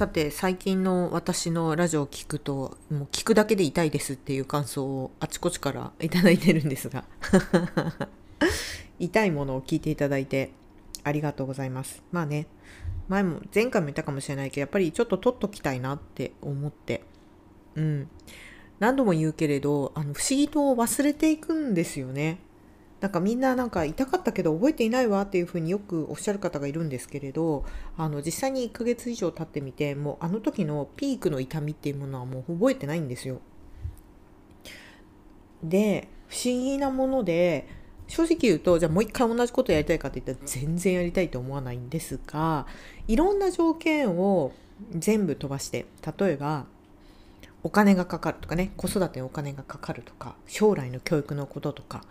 さて最近の私のラジオを聞くともう聞くだけで痛いですっていう感想をあちこちから頂いてるんですが。痛いものを聞いていただいてありがとうございます。まあね前も前回も言ったかもしれないけどやっぱりちょっと取っときたいなって思って。うん。何度も言うけれどあの不思議と忘れていくんですよね。なんかみんななんか痛かったけど覚えていないわっていうふうによくおっしゃる方がいるんですけれどあの実際に1ヶ月以上経ってみてもうあの時のピークの痛みっていうものはもう覚えてないんですよ。で不思議なもので正直言うとじゃあもう一回同じことやりたいかって言ったら全然やりたいと思わないんですがいろんな条件を全部飛ばして例えばお金がかかるとかね子育てにお金がかかるとか将来の教育のこととか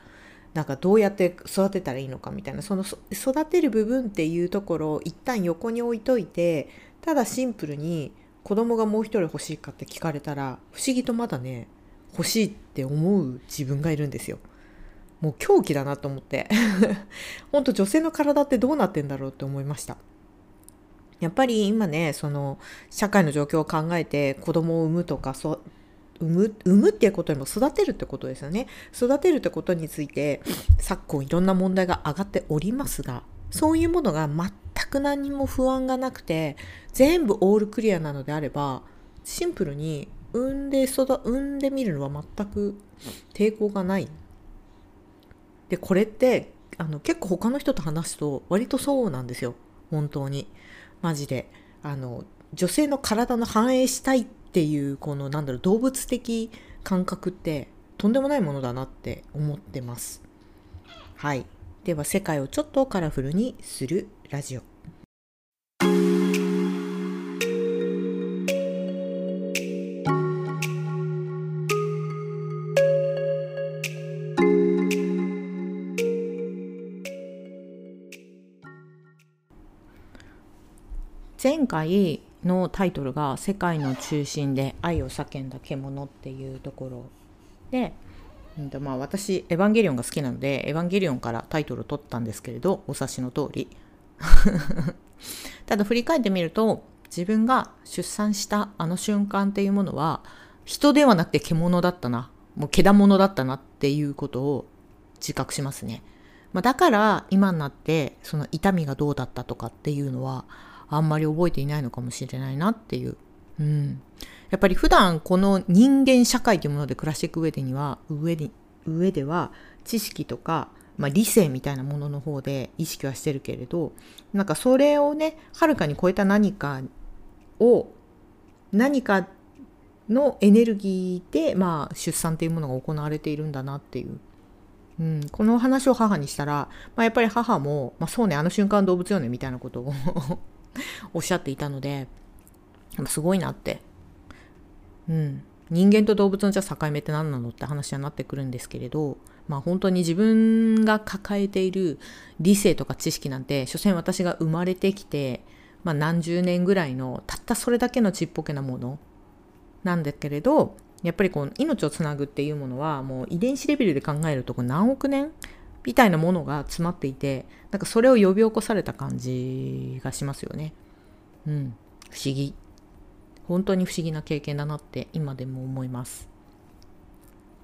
なんかどうやって育てたらいいのかみたいなその育てる部分っていうところを一旦横に置いといてただシンプルに子供がもう一人欲しいかって聞かれたら不思議とまだね欲しいって思う自分がいるんですよ。もう狂気だなと思って 本当女性の体ってどうなってんだろうって思いました。やっぱり今ねその社会の状況を考えて子供を産むとか産む産むっていうことよりも育てるってことですよね。育てるってことについて昨今いろんな問題が上がっておりますがそういうものが全く何も不安がなくて全部オールクリアなのであればシンプルに産んで育産んでみるのは全く抵抗がない。でこれってあの結構他の人と話すと割とそうなんですよ。本当に。マジで。あの女性の体の反映したいっっていうこのなんだろう動物的感覚ってとんでもないものだなって思ってます。はい。では世界をちょっとカラフルにするラジオ。前回のタイトルが「世界の中心で愛を叫んだ獣」っていうところで、うんとまあ、私エヴァンゲリオンが好きなのでエヴァンゲリオンからタイトルを取ったんですけれどお察しの通り。ただ振り返ってみると自分が出産したあの瞬間っていうものは人ではなくて獣だったなもう獣だったなっていうことを自覚しますね、まあ、だから今になってその痛みがどうだったとかっていうのはあんまり覚えていないのかもしれないなっていう。うん。やっぱり普段この人間社会というもので暮らしていく上でには、上に、上では知識とか、まあ、理性みたいなものの方で意識はしてるけれど、なんかそれをね、はるかに超えた何かを、何かのエネルギーで、まあ、出産っていうものが行われているんだなっていう。うん、この話を母にしたら、まあ、やっぱり母も、まあ、そうね、あの瞬間動物よね、みたいなことをおっしゃっていたので、すごいなって。うん。人間と動物のじゃ境目って何なのって話になってくるんですけれど、まあ本当に自分が抱えている理性とか知識なんて、所詮私が生まれてきて、まあ何十年ぐらいのたったそれだけのちっぽけなものなんだけれど、やっぱりこう命をつなぐっていうものはもう遺伝子レベルで考えると何億年みたいなものが詰まっていてなんかそれを呼び起こされた感じがしますよね。うん、不思議本当に不思議な経験だなって今でも思います。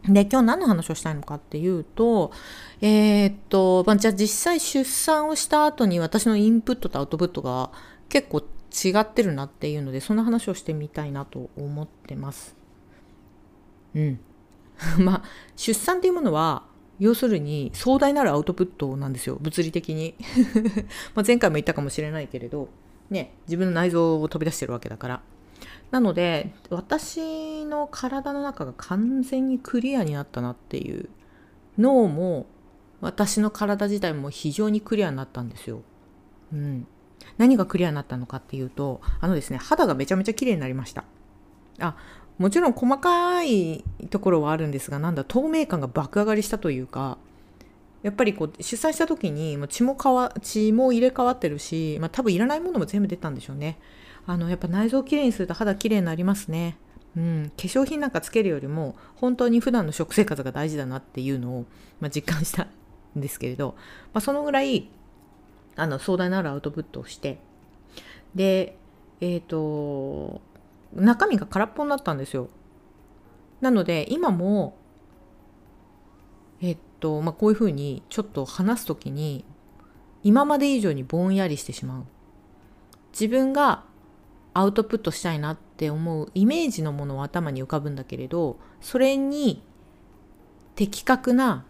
で今日何の話をしたいのかっていうとえー、っと、まあ、じゃあ実際出産をした後に私のインプットとアウトプットが結構違ってるなっていうのでそんな話をしてみたいなと思ってます。うん。まあ出産っていうものは要するに壮大なるアウトプットなんですよ物理的に ま前回も言ったかもしれないけれどね自分の内臓を飛び出してるわけだからなので私の体の中が完全にクリアになったなっていう脳も私の体自体も非常にクリアになったんですよ。うん。何がクリアになったのかっていうと、あのですね、肌がめちゃめちゃ綺麗になりました。あ、もちろん細かいところはあるんですがなんだ透明感が爆上がりしたというかやっぱりこう出産した時に血も変わ血も入れ替わってるし、まあ、多分いらないものも全部出たんでしょうね。あのやっぱ内臓をきれいにすると肌きれいになりますね。うん、化粧品なんかつけるよりも本当に普段の食生活が大事だなっていうのを、まあ、実感したんですけれど、まあ、そのぐらいあの壮大なるアウトプットをして。で、ええっ、と中身が空っぽになったんですよ。なので今もえっとまあこういうふうにちょっと話す時に今まで以上にぼんやりしてしまう。自分がアウトプットしたいなって思うイメージのものは頭に浮かぶんだけれどそれに的確な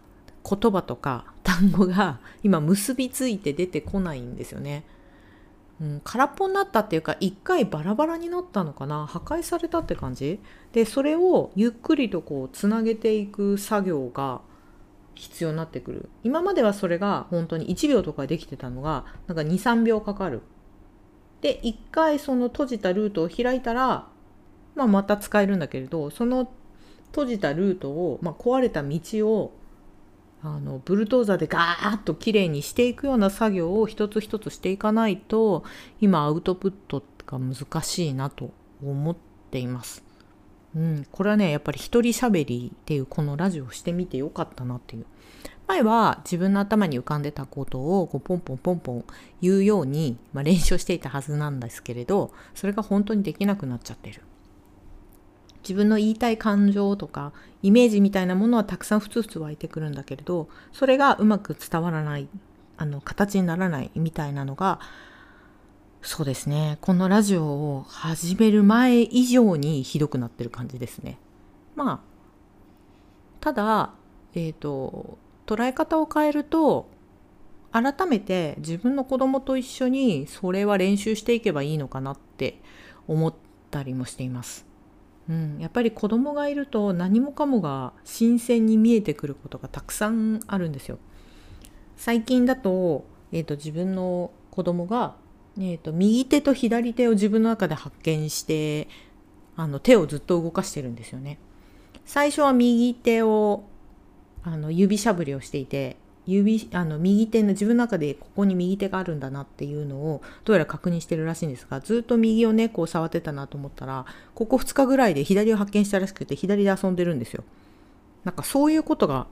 言葉とか単語が今結びついて出てこないんですよね。うん、空っぽになったっていうか一回バラバラになったのかな？破壊されたって感じ？でそれをゆっくりとこうつなげていく作業が必要になってくる。今まではそれが本当に1秒とかできてたのがなんか23秒かかる。で一回その閉じたルートを開いたら、まあ、また使えるんだけれどその閉じたルートを、まあ、壊れた道をあのブルトーザーでガーッときれいにしていくような作業を一つ一つしていかないと今アウトプットが難しいなと思っています。うん、これはねやっぱり一人喋りっていうこのラジオをしてみてよかったなっていう。前は自分の頭に浮かんでたことをこうポンポンポンポン言うように、まあ、練習していたはずなんですけれどそれが本当にできなくなっちゃってる。自分の言いたい感情とかイメージみたいなものはたくさんふつふつ湧いてくるんだけれどそれがうまく伝わらないあの形にならないみたいなのがそうですね。このラジオを始める前以上にひどくなってる感じですね。まあただえっ、ー、と捉え方を変えると改めて自分の子供と一緒にそれは練習していけばいいのかなって思ったりもしています。うん、やっぱり子供がいると何もかもが新鮮に見えてくることがたくさんあるんですよ。最近だと,、えーと、自分の子供が、えーと、右手と左手を自分の中で発見してあの手をずっと動かしてるんですよね。最初は右手をあの指しゃぶりをしていて指あの右手の自分の中でここに右手があるんだなっていうのをどうやら確認してるらしいんですがずっと右をねこう触ってたなと思ったらここ2日ぐらいで左を発見したらしくて左で遊んでるんですよ。なんかそういうことが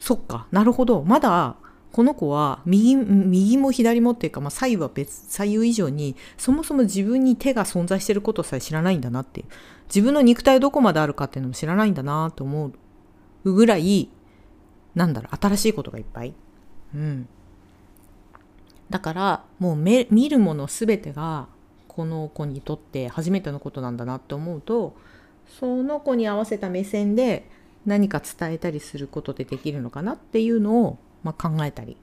そっかなるほど。まだこの子は右右も左もっていうか、まあ、左右は別左右以上にそもそも自分に手が存在してることさえ知らないんだなっていう。自分の肉体どこまであるかっていうのも知らないんだなと思うぐらいなんだろう、新しいことがいっぱい。うん。だから、もう見るもの全てが、この子にとって初めてのことなんだなって思うと、その子に合わせた目線で何か伝えたりすることでできるのかなっていうのを、まあ、考えたり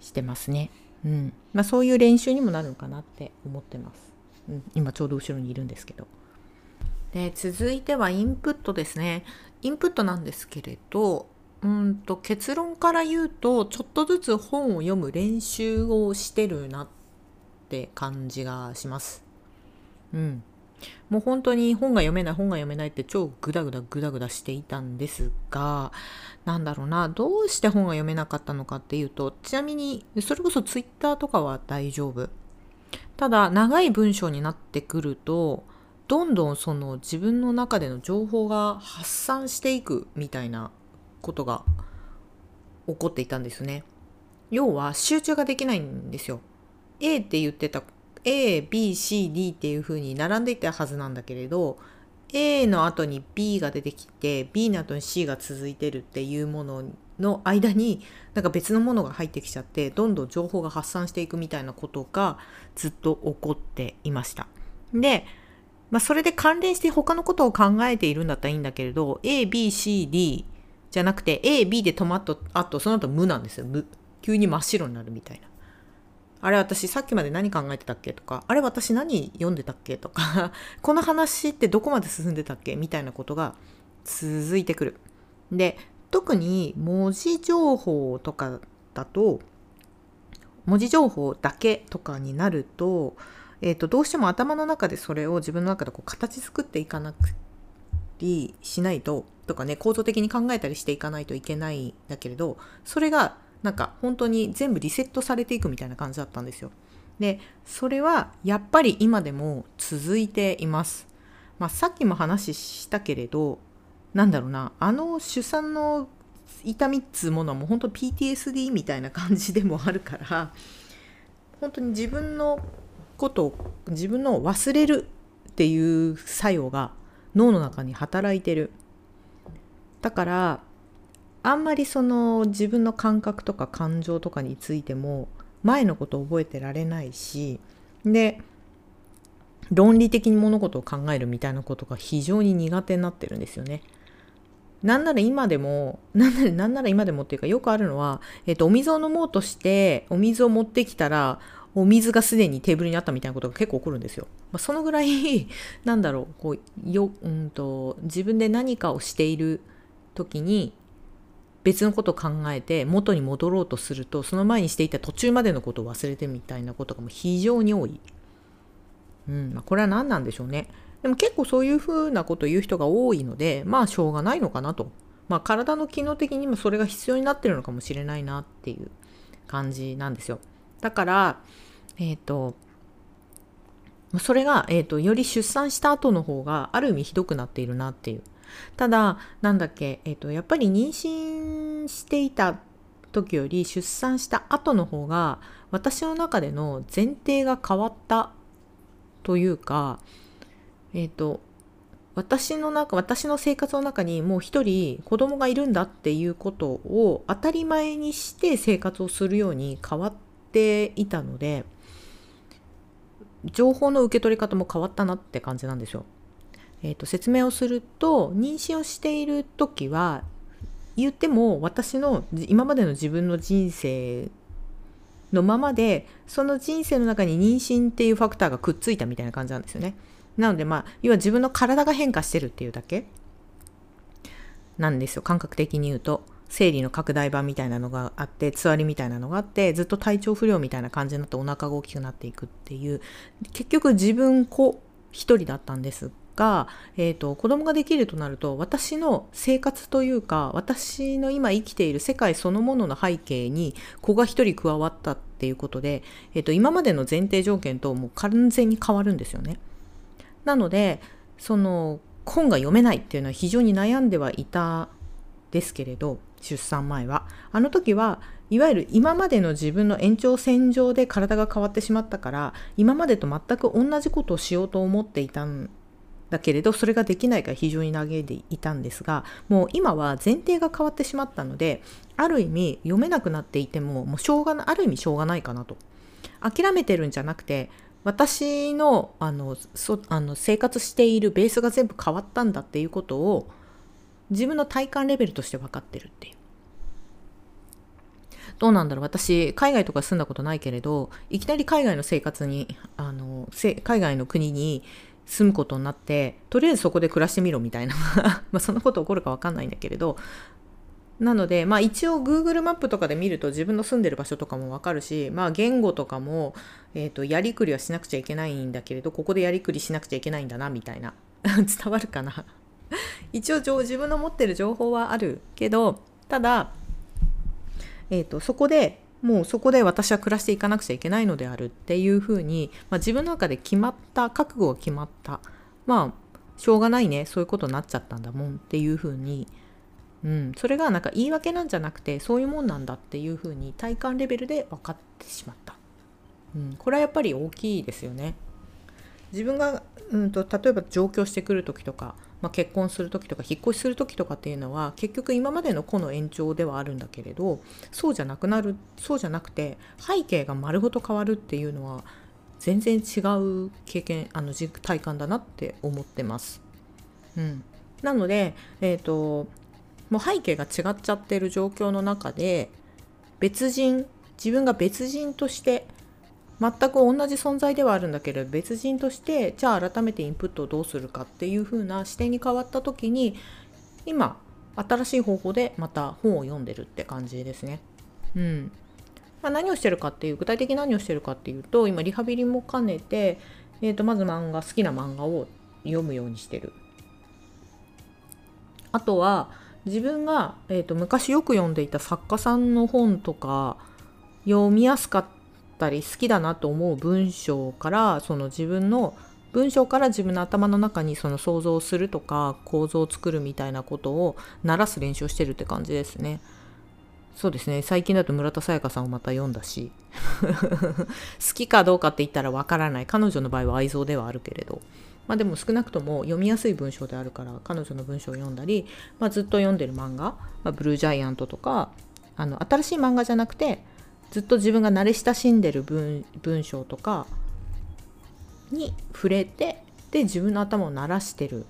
してますね。うん。まあそういう練習にもなるのかなって思ってます。うん、今ちょうど後ろにいるんですけど。で、続いてはインプットですね。インプットなんですけれど、うんと結論から言うとちょっとずつ本を読む練習をしてるなって感じがします。うん。もう本当に本が読めない本が読めないって超グダグダグダグダしていたんですがなんだろうなどうして本が読めなかったのかっていうとちなみにそれこそツイッターとかは大丈夫ただ長い文章になってくるとどんどんその自分の中での情報が発散していくみたいなことが起こっていたんですね。要は集中ができないんですよ。A って言ってた A、B、C、D っていう風に並んでいたはずなんだけれど A の後に B が出てきて B の後に C が続いてるっていうものの間になんか別のものが入ってきちゃってどんどん情報が発散していくみたいなことがずっと起こっていました。で、まあ、それで関連して他のことを考えているんだったらいいんだけれど A、B、C、D じゃなくて A、B で止まった後、その後無なんですよ。無。急に真っ白になるみたいな。あれ私さっきまで何考えてたっけとか、あれ私何読んでたっけとか、この話ってどこまで進んでたっけ？みたいなことが続いてくる。で、特に文字情報とかだと、文字情報だけとかになると、えー、とどうしても頭の中でそれを自分の中でこう形作っていかなくりしないととかね構造的に考えたりしていかないといけないんだけれどそれがなんか本当に全部リセットされていくみたいな感じだったんですよ。でそれはやっぱり今でも続いています。まあ、さっきも話したけれどなんだろうなあの出産の痛みっつうものはもう本当 PTSD みたいな感じでもあるから本当に自分のことを自分の忘れるっていう作用が脳の中に働いてるだからあんまりその自分の感覚とか感情とかについても前のことを覚えてられないしで論理的に物事を考えるみたいなことが非常に苦手になってるんですよね。なんなら今でも、なんならなんなら今でもっていうかよくあるのは、えっ、と、お水を飲もうとして、お水を持ってきたら、お水がすでにテーブルにあったみたいなことが結構起こるんですよ。まあ、そのぐらい なんだろう、こう、よ、うんと、自分で何かをしている時に、別のことを考えて元に戻ろうとするとその前にしていた途中までのことを忘れてみたいなことがもう非常に多い。うんまあ、これは何なんでしょうね。でも結構そういうふうなことを言う人が多いのでまあしょうがないのかなと。まあ体の機能的にもそれが必要になってるのかもしれないなっていう感じなんですよ。だからえっ、ー、とそれが、えーとより出産した後の方がある意味ひどくなっているなっていう。ただなんだっけ、えっ、ー、とやっぱり妊娠していた時より出産した後の方が私の中での前提が変わったというかえっ、ー、と私の中私の生活の中にもう一人子供がいるんだっていうことを当たり前にして生活をするように変わっていたので情報の受け取り方も変わったなって感じなんですよ。えーと、説明をすると妊娠をしている時は言っても私の今までの自分の人生のままでその人生の中に妊娠っていうファクターがくっついたみたいな感じなんですよね。なのでまあ要は自分の体が変化してるっていうだけなんですよ感覚的に言うと。生理の拡大版みたいなのがあってつわりみたいなのがあってずっと体調不良みたいな感じになってお腹が大きくなっていくっていう結局自分子一人だったんですが、えーと、子供ができるとなると私の生活というか私の今生きている世界そのものの背景に子が一人加わったっていうことで、えーと、今までの前提条件ともう完全に変わるんですよね。なのでその本が読めないっていうのは非常に悩んではいたですけれど出産前は。あの時はいわゆる今までの自分の延長線上で体が変わってしまったから今までと全く同じことをしようと思っていたんだけれどそれができないから非常に嘆いていたんですがもう今は前提が変わってしまったのである意味読めなくなっていてももうしょうがなある意味しょうがないかなと。諦めてるんじゃなくて私のあのそあの生活しているベースが全部変わったんだっていうことを自分の体感レベルとして分かってるっていう。どうなんだろう私海外とか住んだことないけれどいきなり海外の生活にあの海外の国に住むことになってとりあえずそこで暮らしてみろみたいな まあそんなこと起こるか分かんないんだけれどなので、まあ一応 Google マップとかで見ると自分の住んでる場所とかもわかるし、まあ言語とかも、えっ、ー、と、やりくりはしなくちゃいけないんだけれど、ここでやりくりしなくちゃいけないんだな、みたいな。伝わるかな 一応自分の持ってる情報はあるけど、ただ、え、ー、と、そこでもうそこで私は暮らしていかなくちゃいけないのであるっていうふうに、まあ、自分の中で決まった覚悟が決まった。まあしょうがないね。そういうことになっちゃったんだもんっていうふうに、うん、それがなんか言い訳なんじゃなくてそういうもんなんだっていうふうに体感レベルで分かってしまった、うん、これはやっぱり大きいですよね。自分が、うんと、例えば上京してくる時とかまあ、結婚する時とか引っ越しする時とかっていうのは結局今までの子の延長ではあるんだけれどそうじゃなくなるそうじゃなくて背景が丸ごと変わるっていうのは全然違う経験あの体感だなって思ってます。うん、なので、えーと、もう背景が違っちゃってる状況の中で別人自分が別人として全く同じ存在ではあるんだけれど別人としてじゃあ改めてインプットをどうするかっていう風な視点に変わった時に今新しい方法でまた本を読んでるって感じですね。うんまあ、何をしてるかっていう具体的に何をしてるかっていうと今リハビリも兼ねて、えー、とまず漫画好きな漫画を読むようにしてる。あとは自分が、えー、と昔よく読んでいた作家さんの本とか読みやすかったったり好きだなと思う文章からその自分の文章から自分の頭の中にその想像するとか構造を作るみたいなことを鳴らす練習をしてるって感じですね。そうですね。最近だと村田沙耶香さんをまた読んだし 好きかどうかって言ったらわからない。彼女の場合は愛憎ではあるけれど。まあでも少なくとも読みやすい文章であるから彼女の文章を読んだり、まあ、ずっと読んでる漫画、まあ、ブルージャイアントとかあの新しい漫画じゃなくてずっと自分が慣れ親しんでる文文章とかに触れてで自分の頭を慣らしてるっ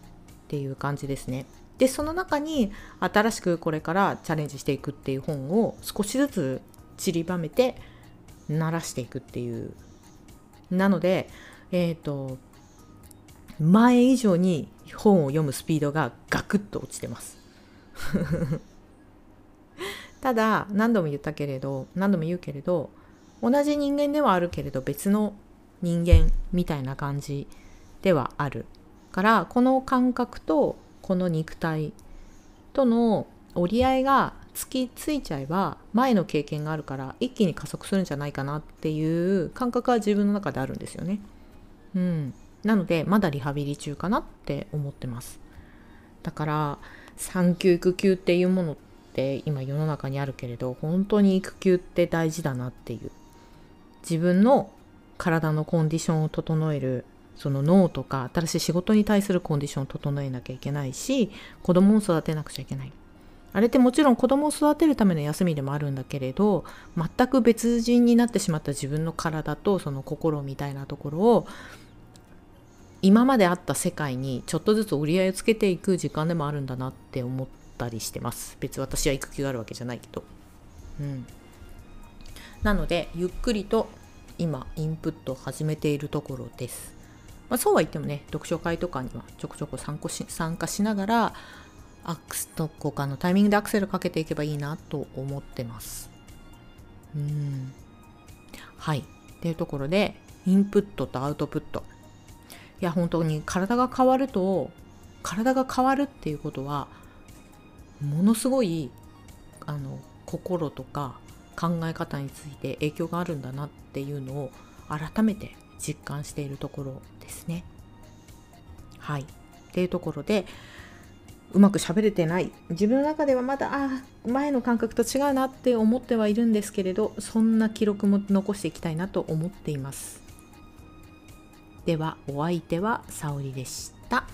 ていう感じですね。でその中に新しくこれからチャレンジしていくっていう本を少しずつ散りばめて慣らしていくっていうなのでえっ、ー、と前以上に本を読むスピードがガクッと落ちてますただ何度も言ったけれど何度も言うけれど同じ人間ではあるけれど別の人間みたいな感じではあるからこの感覚とこの肉体との折り合いが突きついちゃえば前の経験があるから一気に加速するんじゃないかなっていう感覚は自分の中であるんですよね。うん、なのでまだリハビリ中かなって思ってます。だから産休育休っていうものって今世の中にあるけれど本当に育休って大事だなっていう。自分の体のコンディションを整えるその脳とか新しい仕事に対するコンディションを整えなきゃいけないし子供を育てなくちゃいけない。あれってもちろん子供を育てるための休みでもあるんだけれど全く別人になってしまった自分の体とその心みたいなところを今まであった世界にちょっとずつ折り合いをつけていく時間でもあるんだなって思っったりしてます。別に私は育休あるわけじゃないけど。うん。なのでゆっくりと今インプットを始めているところです。まあ、そうは言ってもね読書会とかにはちょこちょこ参加し参加しながらアクスと交換のタイミングでアクセルかけていけばいいなと思ってます。うん。はい。っていうところでインプットとアウトプット。いや本当に体が変わると体が変わるっていうことはものすごいあの心とか考え方について影響があるんだなっていうのを改めて実感しているところですね。はい。っていうところでうまく喋れてない自分の中ではまだあ前の感覚と違うなって思ってはいるんですけれどそんな記録も残していきたいなと思っています。ではお相手は沙織でした。